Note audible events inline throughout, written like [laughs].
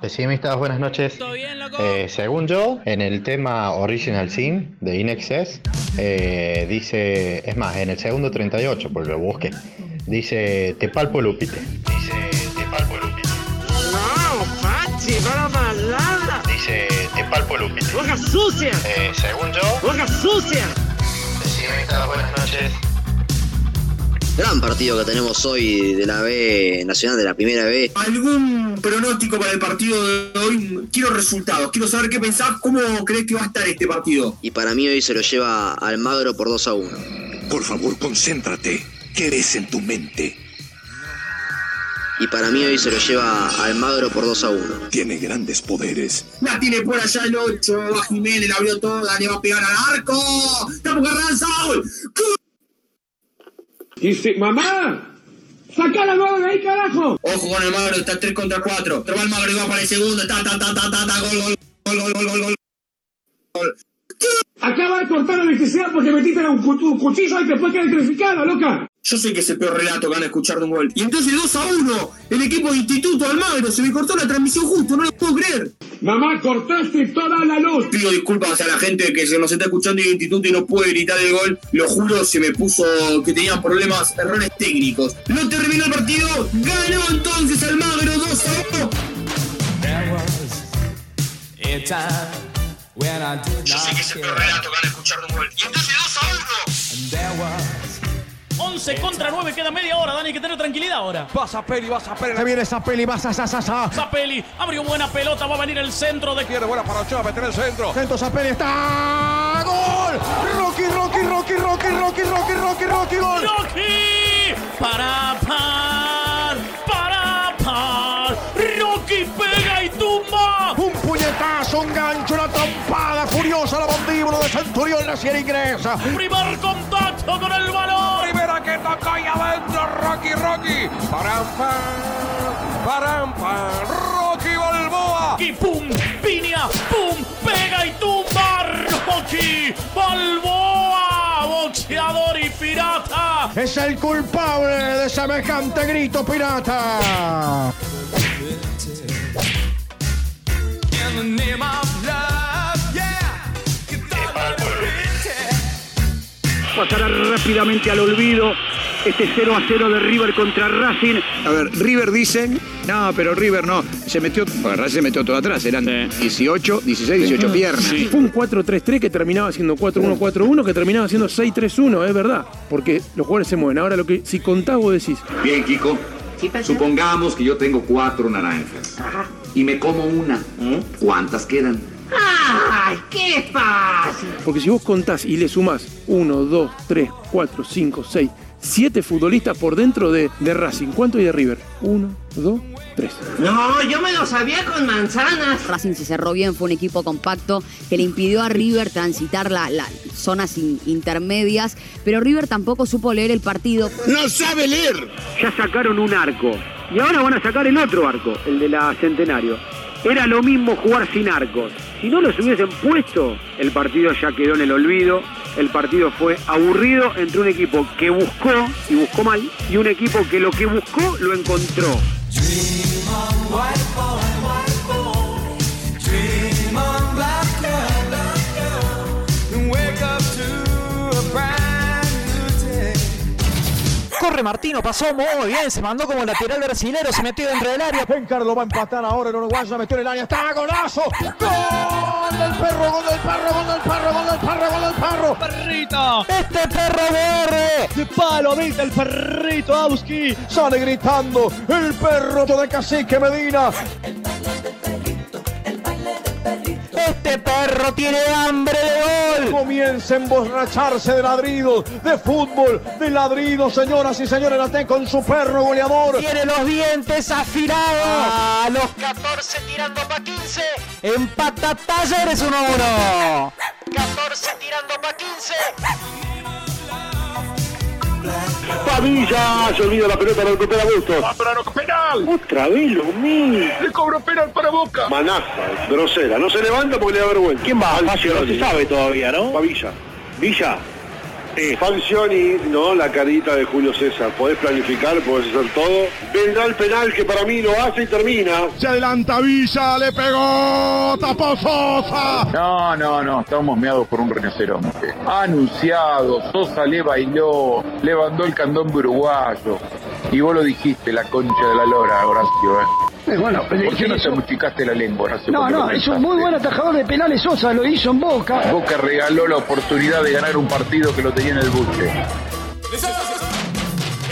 Pesimistas, buenas noches. ¿Todo bien, loco? Eh, según yo, en el tema Original Sin de Inexcess, eh, dice, es más, en el segundo 38, porque lo busqué, dice Te palpo Lupite. Dice Te palpo Lupite. No, Pachi, para palabra. Dice Te palpo Lupite. Boca sucia. Eh, según yo, Boca sucia. pesimistas, buenas noches. Gran partido que tenemos hoy de la B Nacional, de la primera B. ¿Algún pronóstico para el partido de hoy? Quiero resultados, quiero saber qué pensás, cómo crees que va a estar este partido. Y para mí hoy se lo lleva Almagro por 2 a 1. Por favor, concéntrate. ¿Qué ves en tu mente? Y para mí hoy se lo lleva Almagro por 2 a 1. Tiene grandes poderes. La tiene por allá el 8, va Jiménez, la abrió toda, le va a pegar al arco. ¡Estamos Carranza! Dice, mamá, saca la bola de ahí, carajo. Ojo con el Magro, está 3 contra 4. Traba el Magro y va para el segundo. Ta, ta, ta, ta, ta, ta, gol, gol, gol, gol, gol, gol, gol. Acaba de cortar la necesidad porque metiste un, un cuchillo y te fue electrificada, loca. Yo sé que es el peor relato que van a escuchar de un gol. Y entonces 2 a 1, el equipo de Instituto Almagro. Se me cortó la transmisión justo, no lo puedo creer. Mamá, cortaste toda la luz. Pido disculpas a la gente que se nos está escuchando en instituto y no puede gritar el gol. Lo juro, se me puso que tenían problemas, errores técnicos. No terminó el partido, ganó entonces Almagro 2 a 1. Yo sé que es el peor relato que van a escuchar de un gol. Y entonces 2 a 1. 11 contra 9, queda media hora, Dani, hay que tener tranquilidad ahora. Vas a peli, vas a peli. Se viene esa peli, vas a sa, sa, sa. Zapelli, abrió buena pelota, va a venir el centro de... Pierde buena para Ochoa, meter el centro. Centro Zapelli está. ¡Gol! Rocky, Rocky, Rocky, Rocky, Rocky, Rocky, Rocky, Rocky, gol. ¡Rocky! ¡Para par! ¡Para par! ¡Rocky pega y tumba! Un puñetazo, un gancho, una mandíbula de Centurión la sierra ingresa. ¡Primer contacto con el balón! Primera que toca ahí adentro, Rocky, Rocky. Param, pam, param, pam. Rocky Balboa. ¡Y pum! ¡Piña! ¡Pum! ¡Pega y tumba! ¡Rocky! ¡Balboa! ¡Boxeador y pirata! Es el culpable de semejante grito pirata. Pasará rápidamente al olvido este 0 a 0 de River contra Racing. A ver, River dicen, no, pero River no, se metió, bueno, Racing se metió todo atrás, eran 18, 16, 18 piernas. Fue un 4-3-3 que terminaba siendo 4-1-4-1, que terminaba siendo 6-3-1, es verdad. Porque los jugadores se mueven. Ahora lo que si contás vos decís, Bien, Kiko. Supongamos que yo tengo cuatro naranjas. Y me como una. ¿Cuántas quedan? ¡Ay, qué fácil! porque si vos contás y le sumás 1, 2, 3, 4, 5, 6, 7 futbolistas por dentro de, de Racing, ¿cuánto hay de River? 1, 2, 3. No, yo me lo sabía con manzanas. Racing se cerró bien, fue un equipo compacto que le impidió a River transitar las zonas in- intermedias, pero River tampoco supo leer el partido. ¡No sabe leer! Ya sacaron un arco y ahora van a sacar el otro arco, el de la Centenario. Era lo mismo jugar sin arcos. Si no los hubiesen puesto, el partido ya quedó en el olvido. El partido fue aburrido entre un equipo que buscó y buscó mal y un equipo que lo que buscó lo encontró. Corre Martino, pasó muy bien, se mandó como lateral brasilero, se metió dentro del área. Carlos va a empatar ahora el uruguayo, metió en el área, está golazo. Gol del perro, gol del perro, gol del perro, gol del perro, gol del perro. ¡Perrito! Este perro verde, de palo habilita el perrito Auski, sale gritando el perro de Cacique Medina. Este perro tiene hambre de gol. Comienza a emborracharse de ladridos, de fútbol, de ladridos, señoras y señores, la con su perro goleador. Tiene los dientes afilados. A los 14 tirando para 15. Empata Talleres 1 1. 14 tirando para 15. Pavilla, se olvida la pelota, la recupera Bustos. ¡Para no penal! Otra vez lo mismo. ¡Le cobro penal para Boca! Manaza, grosera. No se levanta porque le da vergüenza. ¿Quién va? no se sabe todavía, ¿no? Pavilla. Villa. Falcioni, no, la carita de Julio César. Podés planificar, podés hacer todo. Vendrá el penal que para mí lo hace y termina. Se adelanta Villa, le pegó, tapó Sosa. No, no, no, estamos meados por un rinoceronte. Anunciado, Sosa le bailó, le mandó el candombe uruguayo. Y vos lo dijiste, la concha de la lora, Horacio. ¿eh? Eh, bueno, ¿Por qué no hizo- te muchicaste la lengua? No, No, es un muy buen atajador de penales Sosa, lo hizo en Boca. Boca regaló la oportunidad de ganar un partido que lo tenía en el buche.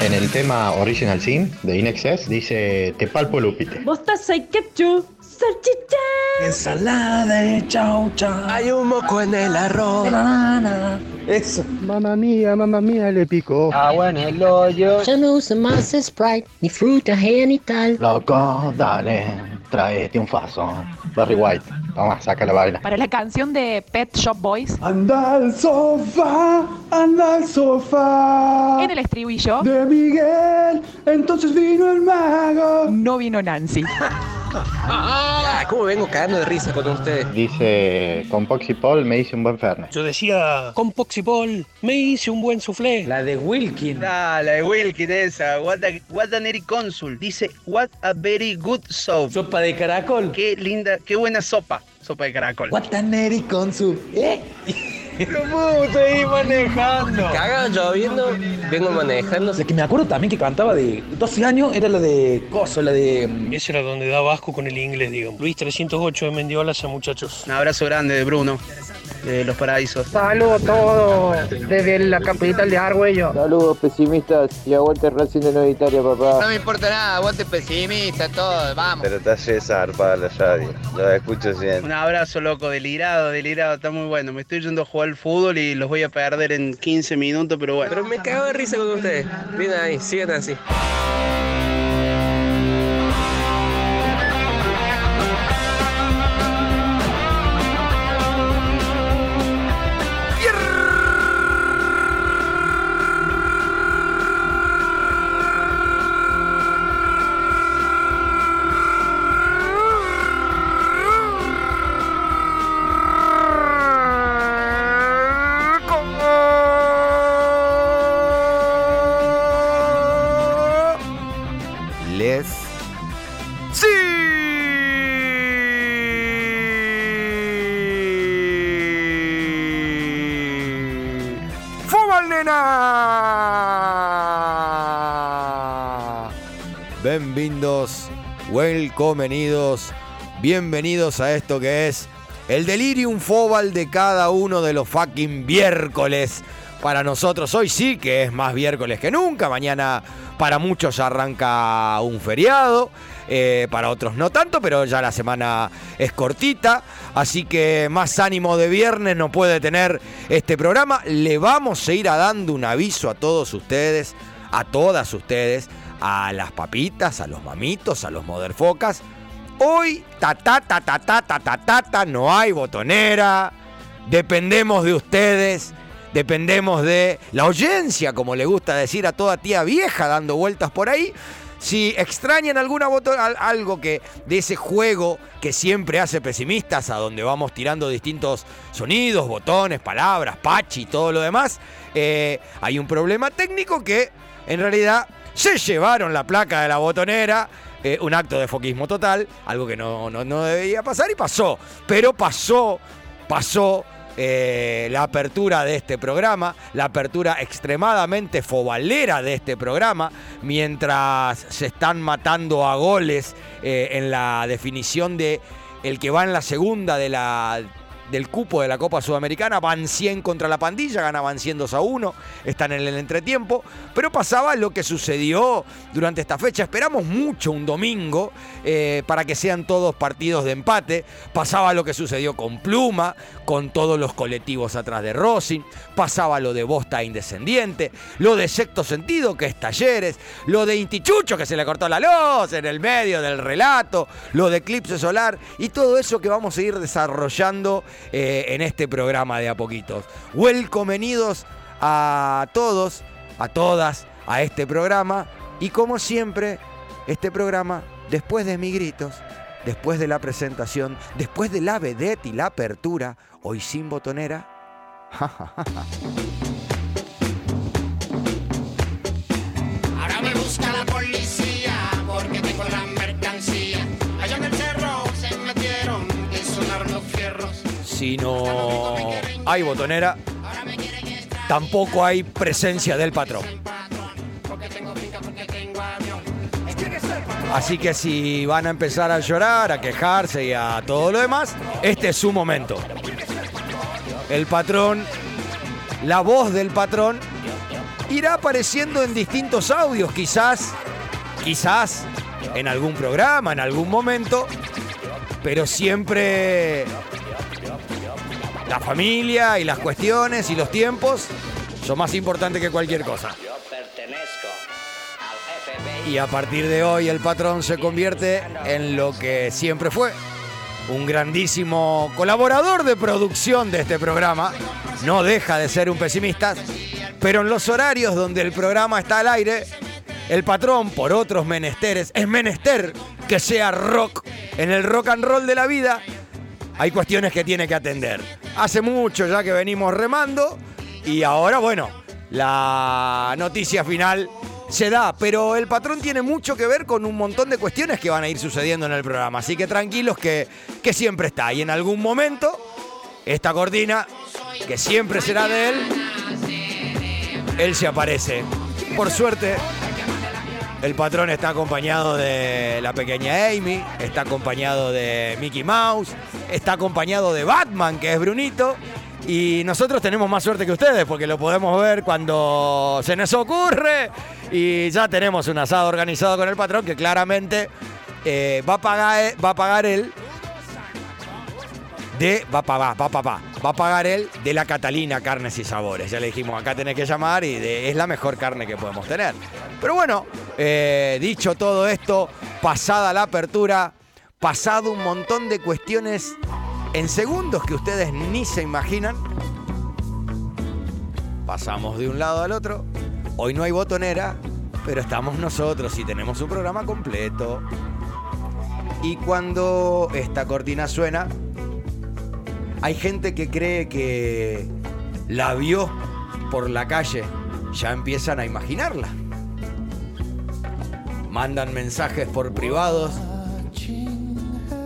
En el tema Original Sin de Inexcess dice Te palpo Lupite. Mostaza y ketchup, salchicha. Ensalada de chaucha. Hay un moco en el arroz. Eso. Mamma mía, mamma mía, le picó. Agua en el hoyo. Ya no uso más Sprite, ni fruta genital. Loco, dale, traete un faso. Barry White, toma, saca la vaina. Para la canción de Pet Shop Boys, Anda al sofá, anda al sofá. en el estribillo, De Miguel, entonces vino el mago. no vino Nancy. [laughs] Ah, ¿Cómo vengo cagando de risa con ustedes? Dice, con Poxy Paul me hice un buen Fernet. Yo decía, con Poxipol me hice un buen soufflé. La de Wilkin. Ah, la de Wilkin esa. What, a, what an Eric Consul. Dice, what a very good soup. Sopa de caracol. Qué linda, qué buena sopa. Sopa de caracol. Guataneri con su. ¿Eh? ¿Cómo estoy manejando? Caga lloviendo, vengo manejando. La que me acuerdo también que cantaba de 12 años era la de Coso, la de. Ese era donde daba asco con el inglés, digamos. Luis 308 de Mendiolas a muchachos. Un abrazo grande de Bruno, de Los Paraísos. Saludos a todos desde la capital de Argüello. Saludos pesimistas y aguante Racing de Nueva Italia, papá. No me importa nada, aguante pesimista, todo, vamos. Pero está César para la radio. Lo escucho siempre. Un abrazo, loco, delirado, delirado, está muy bueno. Me estoy yendo a jugar al fútbol y los voy a perder en 15 minutos, pero bueno. Pero me cago de risa con ustedes. Bien ahí, sigan así. Welcomenidos, bienvenidos a esto que es el delirium fobal de cada uno de los fucking miércoles. Para nosotros hoy sí que es más miércoles que nunca, mañana para muchos arranca un feriado, eh, para otros no tanto, pero ya la semana es cortita, así que más ánimo de viernes no puede tener este programa. Le vamos a ir a dando un aviso a todos ustedes, a todas ustedes, a las papitas, a los mamitos, a los moderfocas. Hoy, ta ta ta ta ta ta ta ta, ta, no hay botonera, dependemos de ustedes. Dependemos de la oyencia, como le gusta decir a toda tía vieja dando vueltas por ahí. Si extrañan alguna al- algo que de ese juego que siempre hace pesimistas, a donde vamos tirando distintos sonidos, botones, palabras, pachi y todo lo demás, eh, hay un problema técnico que en realidad se llevaron la placa de la botonera, eh, un acto de foquismo total, algo que no, no, no debía pasar y pasó, pero pasó, pasó eh, la apertura de este programa, la apertura extremadamente fobalera de este programa, mientras se están matando a goles eh, en la definición de el que va en la segunda de la del cupo de la Copa Sudamericana, van 100 contra la pandilla, ganaban 100 2 a 1, están en el entretiempo, pero pasaba lo que sucedió durante esta fecha, esperamos mucho un domingo eh, para que sean todos partidos de empate, pasaba lo que sucedió con Pluma, con todos los colectivos atrás de Racing, pasaba lo de Bosta Indescendiente, lo de Sexto Sentido, que es Talleres, lo de Intichucho, que se le cortó la luz en el medio del relato, lo de Eclipse Solar y todo eso que vamos a ir desarrollando eh, en este programa de a poquitos. Welcomenidos a todos, a todas, a este programa. Y como siempre, este programa, después de mis gritos, después de la presentación, después de la vedette y la apertura, hoy sin botonera, [laughs] si no hay botonera, tampoco hay presencia del patrón. Así que si van a empezar a llorar, a quejarse y a todo lo demás, este es su momento. El patrón, la voz del patrón, irá apareciendo en distintos audios, quizás, quizás en algún programa, en algún momento, pero siempre la familia y las cuestiones y los tiempos son más importantes que cualquier cosa. Y a partir de hoy el patrón se convierte en lo que siempre fue, un grandísimo colaborador de producción de este programa. No deja de ser un pesimista, pero en los horarios donde el programa está al aire, el patrón, por otros menesteres, es menester que sea rock. En el rock and roll de la vida hay cuestiones que tiene que atender. Hace mucho ya que venimos remando y ahora, bueno, la noticia final se da, pero el patrón tiene mucho que ver con un montón de cuestiones que van a ir sucediendo en el programa. Así que tranquilos que, que siempre está. Y en algún momento, esta cortina, que siempre será de él, él se aparece. Por suerte, el patrón está acompañado de la pequeña Amy, está acompañado de Mickey Mouse, está acompañado de Batman, que es Brunito. Y nosotros tenemos más suerte que ustedes porque lo podemos ver cuando se nos ocurre. Y ya tenemos un asado organizado con el patrón que claramente eh, va, a pagar, va a pagar él de. Va a pagar, va a pagar, va a pagar él de la Catalina Carnes y Sabores. Ya le dijimos, acá tenés que llamar y es la mejor carne que podemos tener. Pero bueno, eh, dicho todo esto, pasada la apertura, pasado un montón de cuestiones en segundos que ustedes ni se imaginan. Pasamos de un lado al otro. Hoy no hay botonera, pero estamos nosotros y tenemos un programa completo. Y cuando esta cortina suena, hay gente que cree que la vio por la calle. Ya empiezan a imaginarla. Mandan mensajes por privados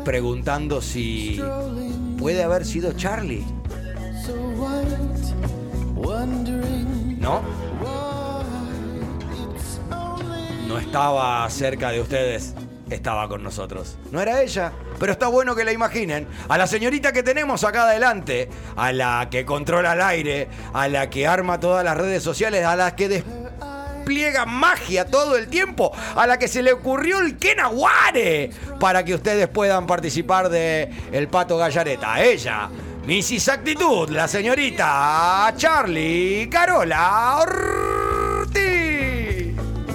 preguntando si puede haber sido Charlie. ¿No? No estaba cerca de ustedes, estaba con nosotros. No era ella, pero está bueno que la imaginen. A la señorita que tenemos acá adelante, a la que controla el aire, a la que arma todas las redes sociales, a la que despliega magia todo el tiempo, a la que se le ocurrió el Kenaguare para que ustedes puedan participar de El Pato Gallareta. A ella, Mrs. Actitud, la señorita Charlie Carola Ortiz.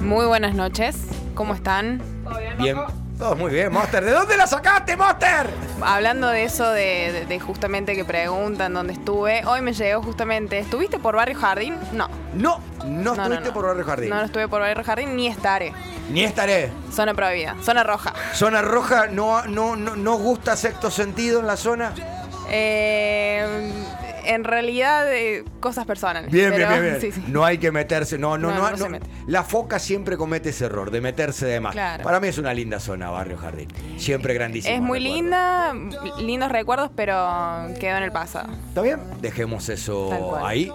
Muy buenas noches, ¿cómo están? Bien, todo muy bien, Monster. ¿De dónde la sacaste, Monster? Hablando de eso, de, de- de justamente que preguntan dónde estuve, hoy me llegó justamente, ¿estuviste por Barrio Jardín? No. No, no estuviste por Barrio Jardín. No, no estuve por Barrio Jardín ni estaré. Ni estaré. Zona prohibida, zona roja. Zona roja, no, no, no, no gusta sexto sentido en la zona. Eh, en realidad, eh, cosas personales. Bien, pero- bien, bien, bien. [laughs] sí, sí. No hay que meterse. No, no, No, no. no no- se mete. La foca siempre comete ese error de meterse de más. Claro. Para mí es una linda zona, Barrio Jardín. Siempre grandísimo. Es muy linda, lindos recuerdos, pero quedó en el pasado. ¿Está bien? Dejemos eso ahí.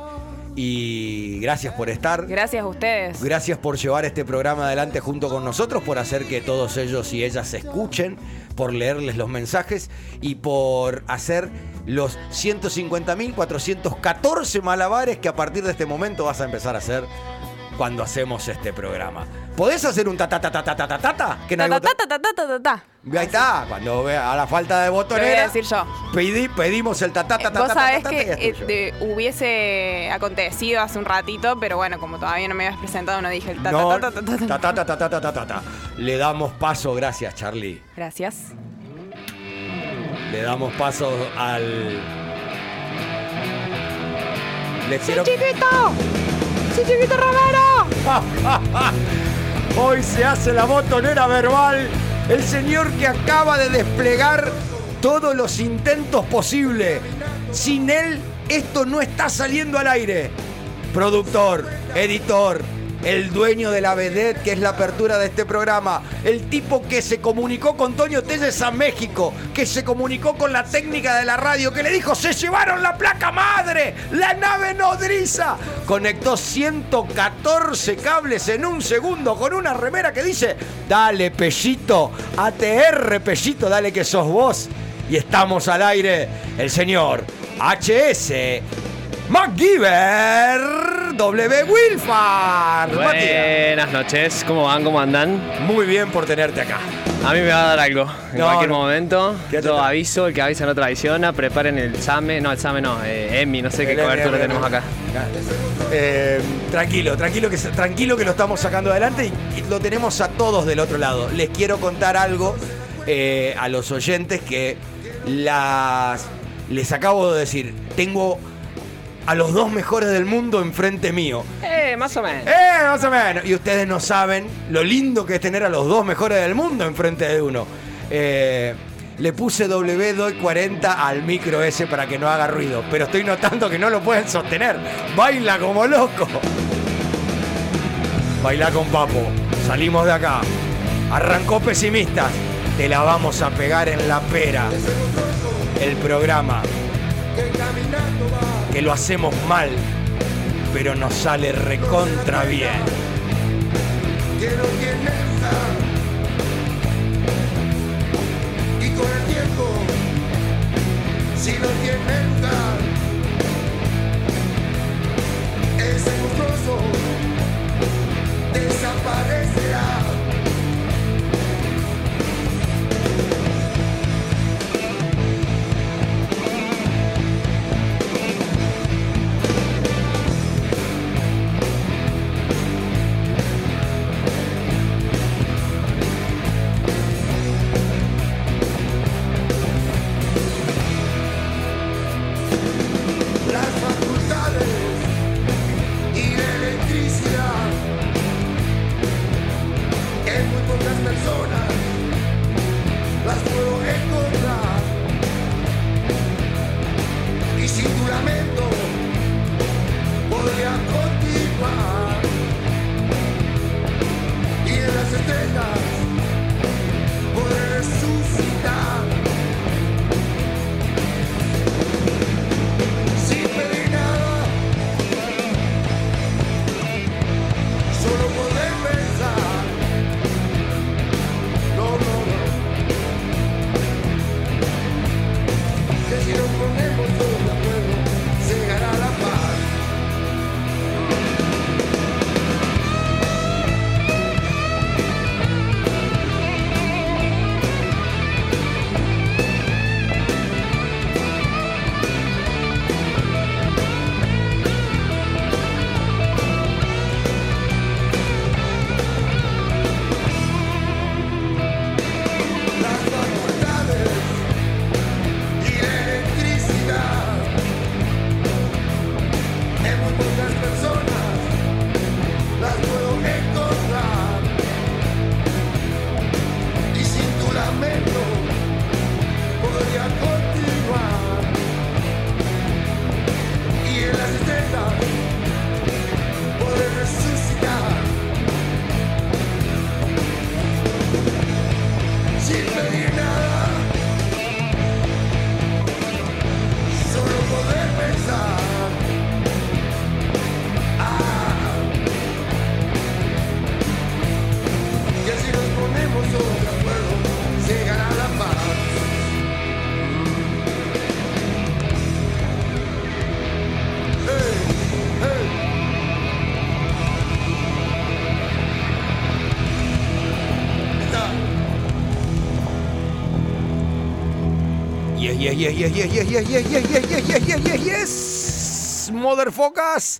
Y gracias por estar. Gracias a ustedes. Gracias por llevar este programa adelante junto con nosotros, por hacer que todos ellos y ellas se escuchen, por leerles los mensajes y por hacer los 150.414 malabares que a partir de este momento vas a empezar a hacer cuando hacemos este programa. ¿Podés hacer un ta ta ta ta ta ta ta ta ta? Que Ta, ta, botón- ta, ta, ta, ta, ta. Ahí está, cuando vea a la falta de Lo voy a botonera, decir yo. pedí- pedimos el ta ta ta ta Vos sabés que eh, hubiese acontecido hace un ratito, pero bueno, como todavía no me habías presentado, no dije el ta, ta, ta, ta, ta, ta. ta, ta, ta, ta, ta, ta, ta, ta. Le damos paso, gracias Charlie. Gracias. Le damos paso al. Le ¡Sí, quiero- chiquito! ¡Sí, chiquito Romero! [laughs] Hoy se hace la botonera verbal. El señor que acaba de desplegar todos los intentos posibles. Sin él, esto no está saliendo al aire. Productor, editor, el dueño de la vedette, que es la apertura de este programa, el tipo que se comunicó con Toño Telles a México, que se comunicó con la técnica de la radio, que le dijo, se llevaron la placa madre, la nave nodriza. Conectó 114 cables en un segundo con una remera que dice, dale Pellito, ATR Pellito, dale que sos vos. Y estamos al aire, el señor HS MacGyver W. Wilfar. Buenas noches, ¿cómo van? ¿Cómo andan? Muy bien por tenerte acá. A mí me va a dar algo en No, cualquier no. momento. Quédate Yo aviso, el que avisa no traiciona. Preparen el SAME, no, el SAME no, eh, EMI, no sé qué El Emmy, cobertura Emmy, tenemos Emmy. acá. Eh, tranquilo, tranquilo que, tranquilo que lo estamos sacando adelante y, y lo tenemos a todos del otro lado. Les quiero contar algo eh, a los oyentes que las les acabo de decir. Tengo a los dos mejores del mundo enfrente mío. Eh, más o menos. ¡Eh, más o menos! Y ustedes no saben lo lindo que es tener a los dos mejores del mundo enfrente de uno. Eh, le puse W240 al micro ese para que no haga ruido, pero estoy notando que no lo pueden sostener. Baila como loco. Baila con papo. Salimos de acá. Arrancó pesimistas. Te la vamos a pegar en la pera. El programa. Que lo hacemos mal, pero nos sale recontra bien. que no tiene. Y con el tiempo, si no tiene ese monstruoso desaparecerá. yeah, yeah, yeah, yeah, yeah, yeah, yeah, yeah, yeah, yeah, yeah, yes! Motherfuckers!